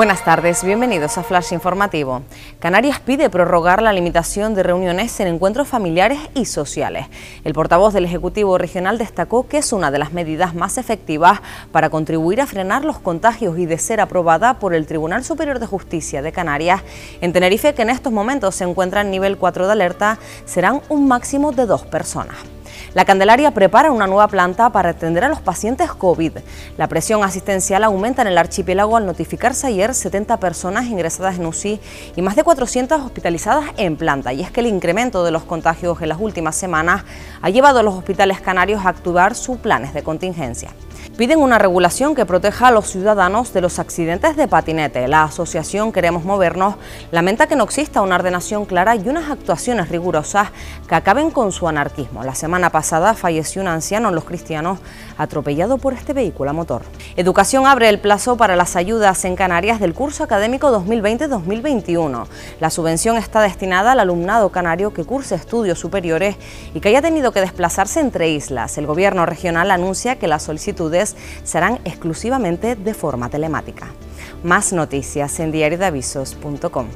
Buenas tardes, bienvenidos a Flash Informativo. Canarias pide prorrogar la limitación de reuniones en encuentros familiares y sociales. El portavoz del Ejecutivo Regional destacó que es una de las medidas más efectivas para contribuir a frenar los contagios y de ser aprobada por el Tribunal Superior de Justicia de Canarias. En Tenerife, que en estos momentos se encuentra en nivel 4 de alerta, serán un máximo de dos personas. La Candelaria prepara una nueva planta para atender a los pacientes COVID. La presión asistencial aumenta en el archipiélago al notificarse ayer 70 personas ingresadas en UCI y más de 400 hospitalizadas en planta. Y es que el incremento de los contagios en las últimas semanas ha llevado a los hospitales canarios a activar sus planes de contingencia piden una regulación que proteja a los ciudadanos de los accidentes de patinete. La asociación Queremos Movernos lamenta que no exista una ordenación clara y unas actuaciones rigurosas que acaben con su anarquismo. La semana pasada falleció un anciano en Los Cristianos atropellado por este vehículo a motor. Educación abre el plazo para las ayudas en Canarias del curso académico 2020-2021. La subvención está destinada al alumnado canario que curse estudios superiores y que haya tenido que desplazarse entre islas. El gobierno regional anuncia que las serán exclusivamente de forma telemática. Más noticias en diariodeavisos.com.